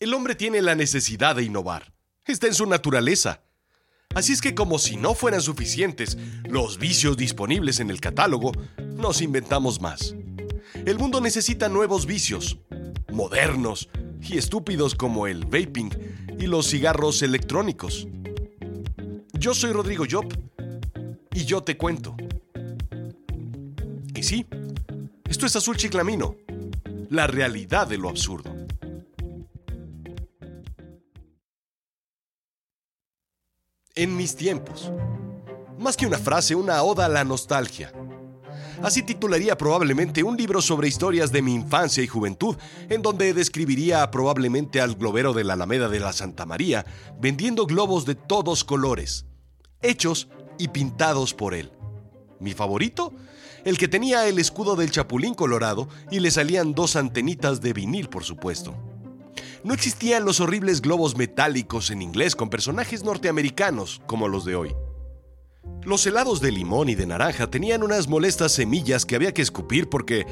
El hombre tiene la necesidad de innovar. Está en su naturaleza. Así es que como si no fueran suficientes los vicios disponibles en el catálogo, nos inventamos más. El mundo necesita nuevos vicios, modernos y estúpidos como el vaping y los cigarros electrónicos. Yo soy Rodrigo Job y yo te cuento. Y sí, esto es Azul Chiclamino, la realidad de lo absurdo. En mis tiempos. Más que una frase, una oda a la nostalgia. Así titularía probablemente un libro sobre historias de mi infancia y juventud, en donde describiría probablemente al globero de la Alameda de la Santa María vendiendo globos de todos colores, hechos y pintados por él. ¿Mi favorito? El que tenía el escudo del Chapulín Colorado y le salían dos antenitas de vinil, por supuesto. No existían los horribles globos metálicos en inglés con personajes norteamericanos como los de hoy. Los helados de limón y de naranja tenían unas molestas semillas que había que escupir porque...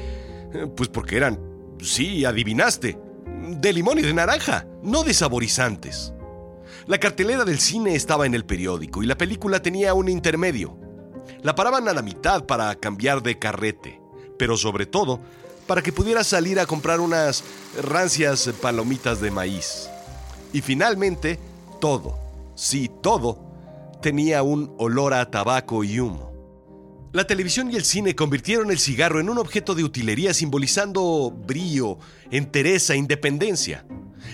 Pues porque eran... Sí, adivinaste. De limón y de naranja, no de saborizantes. La cartelera del cine estaba en el periódico y la película tenía un intermedio. La paraban a la mitad para cambiar de carrete, pero sobre todo para que pudiera salir a comprar unas rancias palomitas de maíz. Y finalmente, todo, sí, todo, tenía un olor a tabaco y humo. La televisión y el cine convirtieron el cigarro en un objeto de utilería simbolizando brío, entereza, independencia.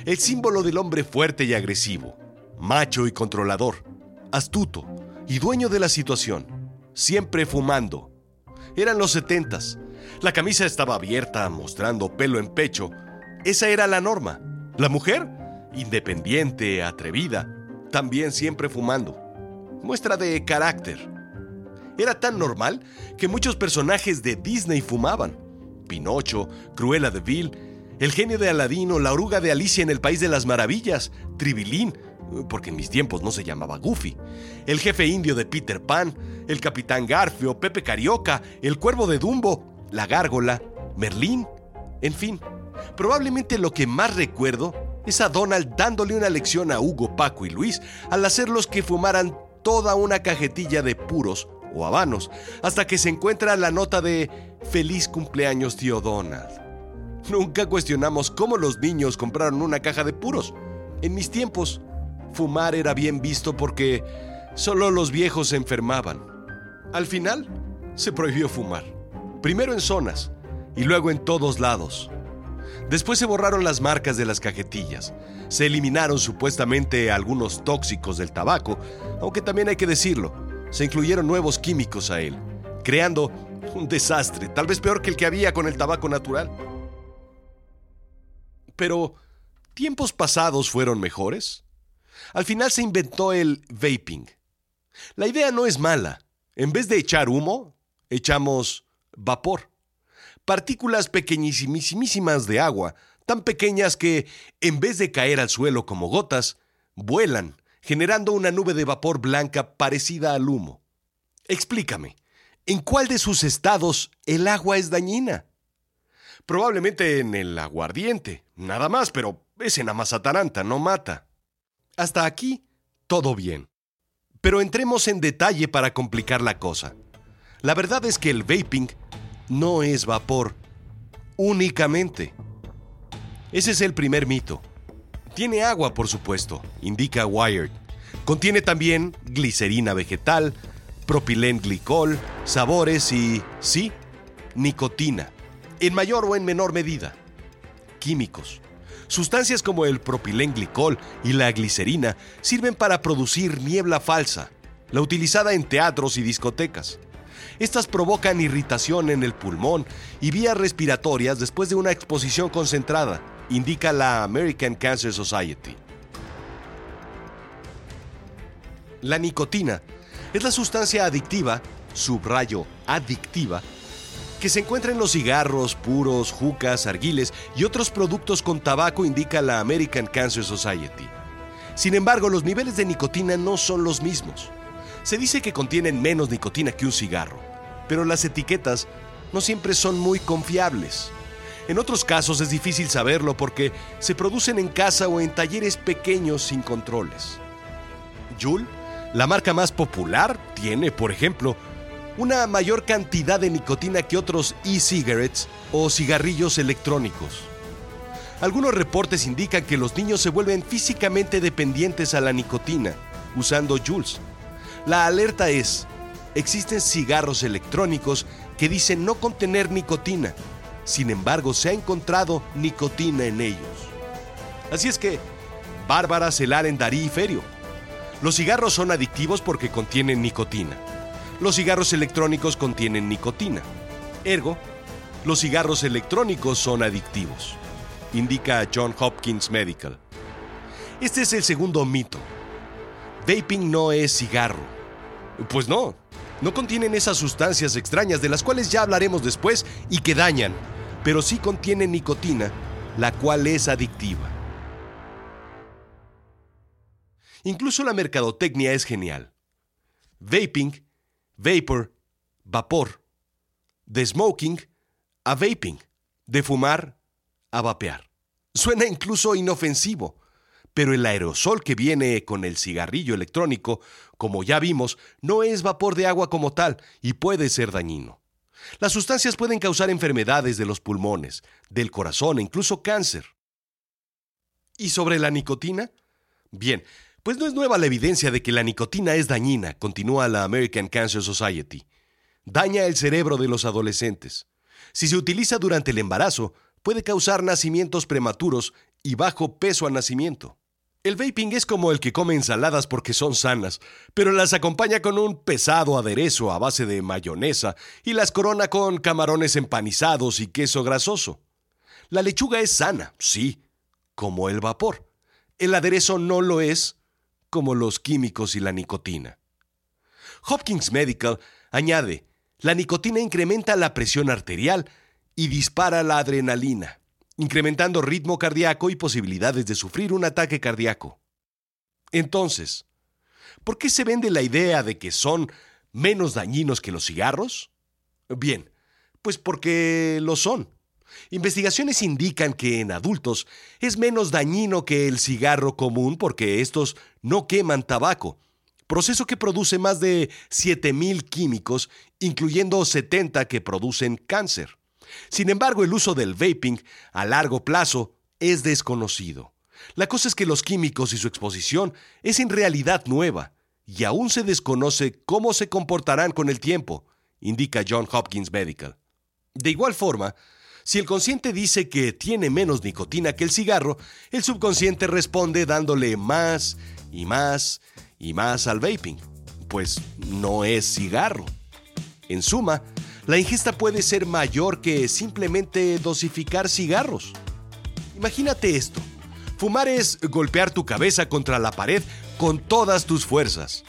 El símbolo del hombre fuerte y agresivo, macho y controlador, astuto y dueño de la situación, siempre fumando. Eran los setentas, la camisa estaba abierta, mostrando pelo en pecho. Esa era la norma. La mujer, independiente, atrevida, también siempre fumando. Muestra de carácter. Era tan normal que muchos personajes de Disney fumaban. Pinocho, Cruella de Vil, el genio de Aladino, la oruga de Alicia en el País de las Maravillas, Tribilín, porque en mis tiempos no se llamaba Goofy, el jefe indio de Peter Pan, el capitán Garfio, Pepe Carioca, el cuervo de Dumbo, la gárgola, Merlín, en fin. Probablemente lo que más recuerdo es a Donald dándole una lección a Hugo, Paco y Luis al hacerlos que fumaran toda una cajetilla de puros o habanos, hasta que se encuentra la nota de Feliz cumpleaños tío Donald. Nunca cuestionamos cómo los niños compraron una caja de puros. En mis tiempos, fumar era bien visto porque solo los viejos se enfermaban. Al final, se prohibió fumar primero en zonas y luego en todos lados. Después se borraron las marcas de las cajetillas, se eliminaron supuestamente algunos tóxicos del tabaco, aunque también hay que decirlo, se incluyeron nuevos químicos a él, creando un desastre, tal vez peor que el que había con el tabaco natural. Pero, ¿tiempos pasados fueron mejores? Al final se inventó el vaping. La idea no es mala. En vez de echar humo, echamos vapor. Partículas pequeñísimas de agua, tan pequeñas que, en vez de caer al suelo como gotas, vuelan, generando una nube de vapor blanca parecida al humo. Explícame, ¿en cuál de sus estados el agua es dañina? Probablemente en el aguardiente, nada más, pero ese nada más ataranta, no mata. Hasta aquí, todo bien. Pero entremos en detalle para complicar la cosa. La verdad es que el vaping no es vapor únicamente. Ese es el primer mito. Tiene agua, por supuesto, indica Wired. Contiene también glicerina vegetal, propilenglicol, sabores y, sí, nicotina, en mayor o en menor medida. Químicos. Sustancias como el propilenglicol y la glicerina sirven para producir niebla falsa, la utilizada en teatros y discotecas. Estas provocan irritación en el pulmón y vías respiratorias después de una exposición concentrada, indica la American Cancer Society. La nicotina es la sustancia adictiva, subrayo adictiva, que se encuentra en los cigarros, puros, jucas, arguiles y otros productos con tabaco, indica la American Cancer Society. Sin embargo, los niveles de nicotina no son los mismos. Se dice que contienen menos nicotina que un cigarro, pero las etiquetas no siempre son muy confiables. En otros casos es difícil saberlo porque se producen en casa o en talleres pequeños sin controles. Juul, la marca más popular, tiene, por ejemplo, una mayor cantidad de nicotina que otros e-cigarettes o cigarrillos electrónicos. Algunos reportes indican que los niños se vuelven físicamente dependientes a la nicotina usando Jules. La alerta es, existen cigarros electrónicos que dicen no contener nicotina, sin embargo se ha encontrado nicotina en ellos. Así es que, Bárbara, Celaren, Darí y Ferio. Los cigarros son adictivos porque contienen nicotina. Los cigarros electrónicos contienen nicotina. Ergo, los cigarros electrónicos son adictivos, indica John Hopkins Medical. Este es el segundo mito. Vaping no es cigarro. Pues no, no contienen esas sustancias extrañas de las cuales ya hablaremos después y que dañan, pero sí contienen nicotina, la cual es adictiva. Incluso la mercadotecnia es genial. Vaping vapor, vapor, de smoking a vaping, de fumar a vapear. Suena incluso inofensivo, pero el aerosol que viene con el cigarrillo electrónico, como ya vimos, no es vapor de agua como tal y puede ser dañino. Las sustancias pueden causar enfermedades de los pulmones, del corazón e incluso cáncer. ¿Y sobre la nicotina? Bien, pues no es nueva la evidencia de que la nicotina es dañina, continúa la American Cancer Society. Daña el cerebro de los adolescentes. Si se utiliza durante el embarazo, puede causar nacimientos prematuros y bajo peso al nacimiento. El vaping es como el que come ensaladas porque son sanas, pero las acompaña con un pesado aderezo a base de mayonesa y las corona con camarones empanizados y queso grasoso. La lechuga es sana, sí, como el vapor. El aderezo no lo es, como los químicos y la nicotina. Hopkins Medical añade, la nicotina incrementa la presión arterial y dispara la adrenalina, incrementando ritmo cardíaco y posibilidades de sufrir un ataque cardíaco. Entonces, ¿por qué se vende la idea de que son menos dañinos que los cigarros? Bien, pues porque lo son. Investigaciones indican que en adultos es menos dañino que el cigarro común porque estos no queman tabaco, proceso que produce más de 7.000 químicos, incluyendo 70 que producen cáncer. Sin embargo, el uso del vaping a largo plazo es desconocido. La cosa es que los químicos y su exposición es en realidad nueva, y aún se desconoce cómo se comportarán con el tiempo, indica John Hopkins Medical. De igual forma, si el consciente dice que tiene menos nicotina que el cigarro, el subconsciente responde dándole más y más y más al vaping, pues no es cigarro. En suma, la ingesta puede ser mayor que simplemente dosificar cigarros. Imagínate esto. Fumar es golpear tu cabeza contra la pared con todas tus fuerzas.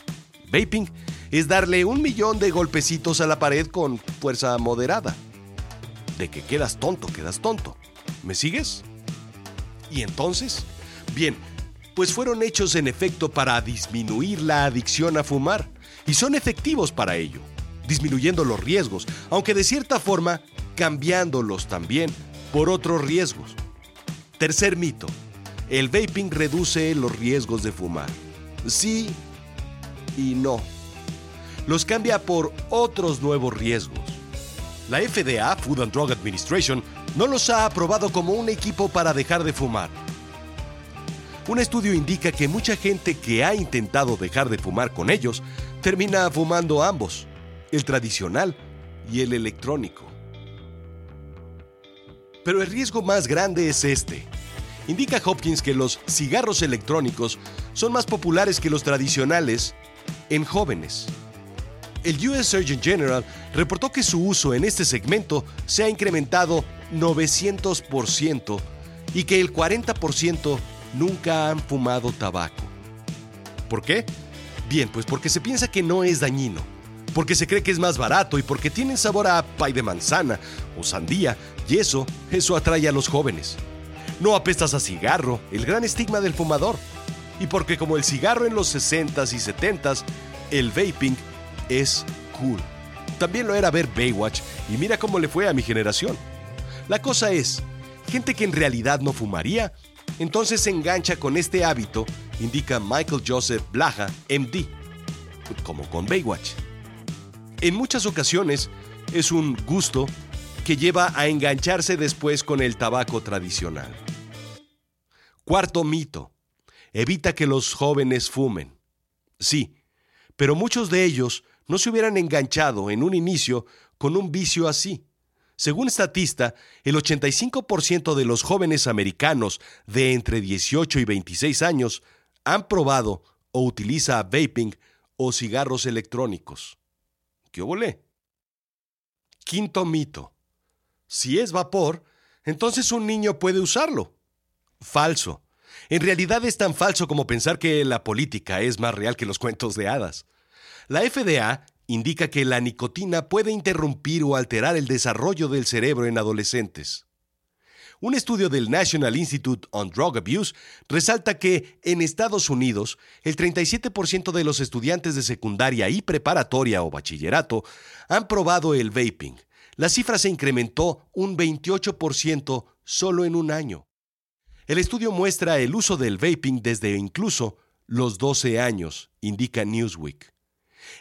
Vaping es darle un millón de golpecitos a la pared con fuerza moderada de que quedas tonto, quedas tonto. ¿Me sigues? ¿Y entonces? Bien, pues fueron hechos en efecto para disminuir la adicción a fumar, y son efectivos para ello, disminuyendo los riesgos, aunque de cierta forma cambiándolos también por otros riesgos. Tercer mito, el vaping reduce los riesgos de fumar. Sí y no. Los cambia por otros nuevos riesgos. La FDA, Food and Drug Administration, no los ha aprobado como un equipo para dejar de fumar. Un estudio indica que mucha gente que ha intentado dejar de fumar con ellos termina fumando ambos, el tradicional y el electrónico. Pero el riesgo más grande es este. Indica Hopkins que los cigarros electrónicos son más populares que los tradicionales en jóvenes el US Surgeon General reportó que su uso en este segmento se ha incrementado 900% y que el 40% nunca han fumado tabaco. ¿Por qué? Bien, pues porque se piensa que no es dañino, porque se cree que es más barato y porque tienen sabor a pay de manzana o sandía y eso, eso atrae a los jóvenes. No apestas a cigarro, el gran estigma del fumador. Y porque como el cigarro en los 60s y 70s, el vaping es cool. También lo era ver Baywatch y mira cómo le fue a mi generación. La cosa es, gente que en realidad no fumaría, entonces se engancha con este hábito, indica Michael Joseph Blaha, MD, como con Baywatch. En muchas ocasiones es un gusto que lleva a engancharse después con el tabaco tradicional. Cuarto mito. Evita que los jóvenes fumen. Sí, pero muchos de ellos no se hubieran enganchado en un inicio con un vicio así. Según Statista, el 85% de los jóvenes americanos de entre 18 y 26 años han probado o utiliza vaping o cigarros electrónicos. ¿Qué volé? Quinto mito. Si es vapor, entonces un niño puede usarlo. Falso. En realidad es tan falso como pensar que la política es más real que los cuentos de hadas. La FDA indica que la nicotina puede interrumpir o alterar el desarrollo del cerebro en adolescentes. Un estudio del National Institute on Drug Abuse resalta que en Estados Unidos el 37% de los estudiantes de secundaria y preparatoria o bachillerato han probado el vaping. La cifra se incrementó un 28% solo en un año. El estudio muestra el uso del vaping desde incluso los 12 años, indica Newsweek.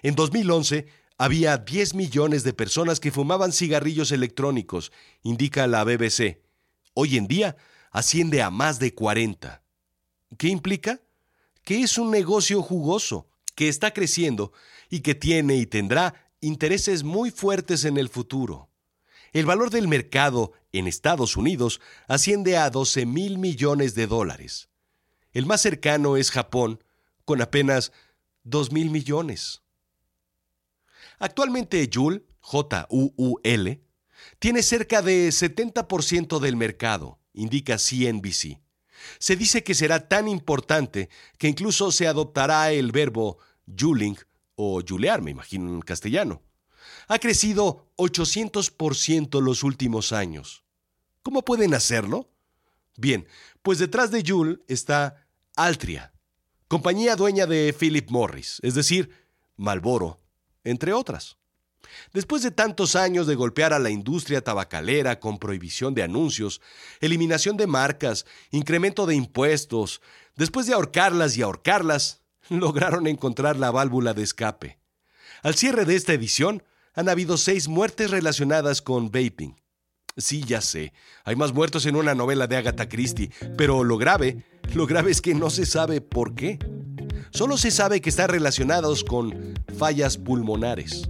En 2011 había 10 millones de personas que fumaban cigarrillos electrónicos, indica la BBC. Hoy en día asciende a más de 40. ¿Qué implica? Que es un negocio jugoso, que está creciendo y que tiene y tendrá intereses muy fuertes en el futuro. El valor del mercado en Estados Unidos asciende a 12 mil millones de dólares. El más cercano es Japón, con apenas 2 mil millones. Actualmente Juul, J-U-U-L, tiene cerca de 70% del mercado, indica CNBC. Se dice que será tan importante que incluso se adoptará el verbo juling o julear, me imagino en castellano. Ha crecido 800% los últimos años. ¿Cómo pueden hacerlo? Bien, pues detrás de Juul está Altria, compañía dueña de Philip Morris, es decir, Marlboro, entre otras. Después de tantos años de golpear a la industria tabacalera con prohibición de anuncios, eliminación de marcas, incremento de impuestos, después de ahorcarlas y ahorcarlas, lograron encontrar la válvula de escape. Al cierre de esta edición, han habido seis muertes relacionadas con vaping. Sí, ya sé, hay más muertos en una novela de Agatha Christie, pero lo grave, lo grave es que no se sabe por qué. Solo se sabe que están relacionados con fallas pulmonares.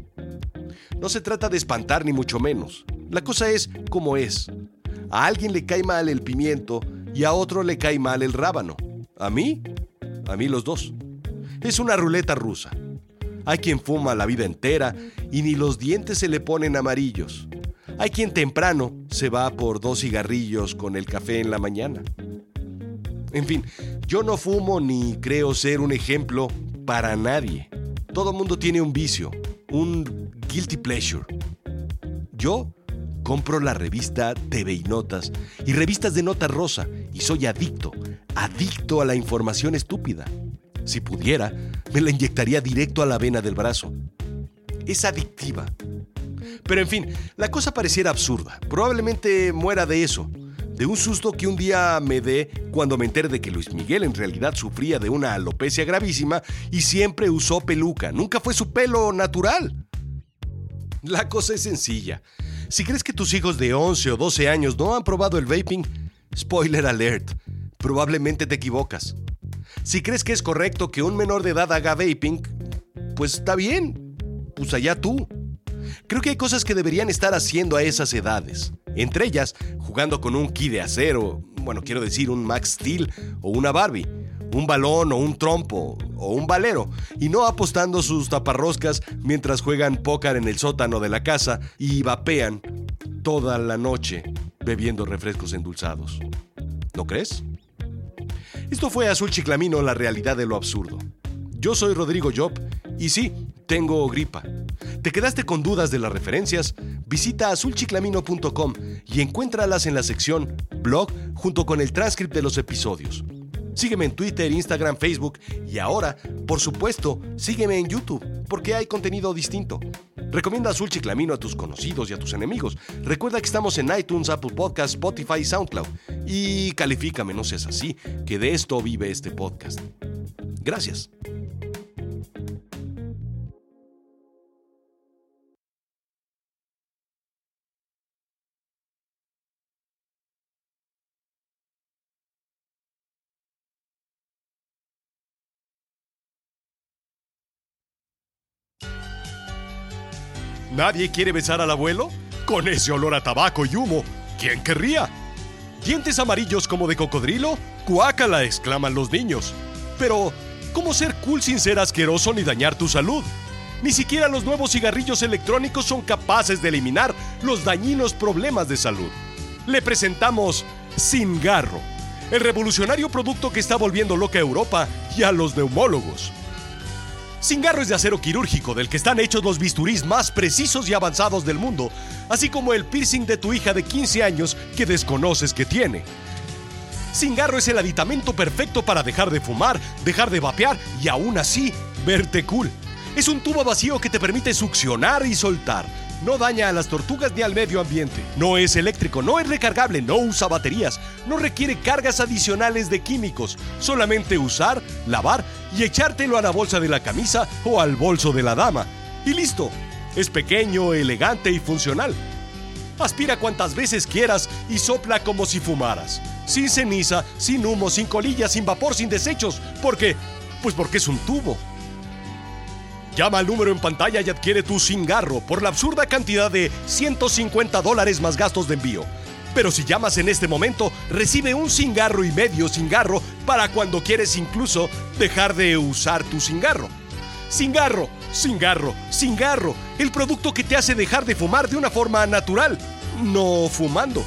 No se trata de espantar ni mucho menos. La cosa es como es. A alguien le cae mal el pimiento y a otro le cae mal el rábano. ¿A mí? A mí los dos. Es una ruleta rusa. Hay quien fuma la vida entera y ni los dientes se le ponen amarillos. Hay quien temprano se va por dos cigarrillos con el café en la mañana. En fin, yo no fumo ni creo ser un ejemplo para nadie. Todo mundo tiene un vicio, un guilty pleasure. Yo compro la revista TV y Notas y revistas de nota rosa y soy adicto, adicto a la información estúpida. Si pudiera, me la inyectaría directo a la vena del brazo. Es adictiva. Pero en fin, la cosa pareciera absurda. Probablemente muera de eso de un susto que un día me dé cuando me enteré de que Luis Miguel en realidad sufría de una alopecia gravísima y siempre usó peluca. Nunca fue su pelo natural. La cosa es sencilla. Si crees que tus hijos de 11 o 12 años no han probado el vaping, spoiler alert, probablemente te equivocas. Si crees que es correcto que un menor de edad haga vaping, pues está bien, pues allá tú. Creo que hay cosas que deberían estar haciendo a esas edades. Entre ellas, jugando con un ki de acero, bueno, quiero decir un Max Steel o una Barbie, un balón o un trompo o un valero, y no apostando sus taparroscas mientras juegan póker en el sótano de la casa y vapean toda la noche bebiendo refrescos endulzados. ¿No crees? Esto fue Azul Chiclamino, la realidad de lo absurdo. Yo soy Rodrigo Job y sí, tengo gripa. ¿Te quedaste con dudas de las referencias? Visita azulchiclamino.com y encuéntralas en la sección blog junto con el transcript de los episodios. Sígueme en Twitter, Instagram, Facebook y ahora, por supuesto, sígueme en YouTube porque hay contenido distinto. Recomienda Azul Chiclamino a tus conocidos y a tus enemigos. Recuerda que estamos en iTunes, Apple Podcasts, Spotify y SoundCloud. Y califícame, no seas así, que de esto vive este podcast. Gracias. ¿Nadie quiere besar al abuelo? Con ese olor a tabaco y humo, ¿quién querría? ¿Dientes amarillos como de cocodrilo? ¡Cuácala! exclaman los niños. Pero, ¿cómo ser cool sin ser asqueroso ni dañar tu salud? Ni siquiera los nuevos cigarrillos electrónicos son capaces de eliminar los dañinos problemas de salud. Le presentamos Singarro, el revolucionario producto que está volviendo loca a Europa y a los neumólogos. Singarro es de acero quirúrgico del que están hechos los bisturís más precisos y avanzados del mundo, así como el piercing de tu hija de 15 años que desconoces que tiene. Singarro es el aditamento perfecto para dejar de fumar, dejar de vapear y aún así verte cool. Es un tubo vacío que te permite succionar y soltar no daña a las tortugas ni al medio ambiente. No es eléctrico, no es recargable, no usa baterías, no requiere cargas adicionales de químicos. Solamente usar, lavar y echártelo a la bolsa de la camisa o al bolso de la dama. Y listo. Es pequeño, elegante y funcional. Aspira cuantas veces quieras y sopla como si fumaras. Sin ceniza, sin humo, sin colillas, sin vapor, sin desechos. ¿Por qué? Pues porque es un tubo. Llama al número en pantalla y adquiere tu cingarro por la absurda cantidad de 150 dólares más gastos de envío. Pero si llamas en este momento, recibe un cingarro y medio cingarro para cuando quieres incluso dejar de usar tu cingarro. Cingarro, cingarro, cingarro, el producto que te hace dejar de fumar de una forma natural, no fumando.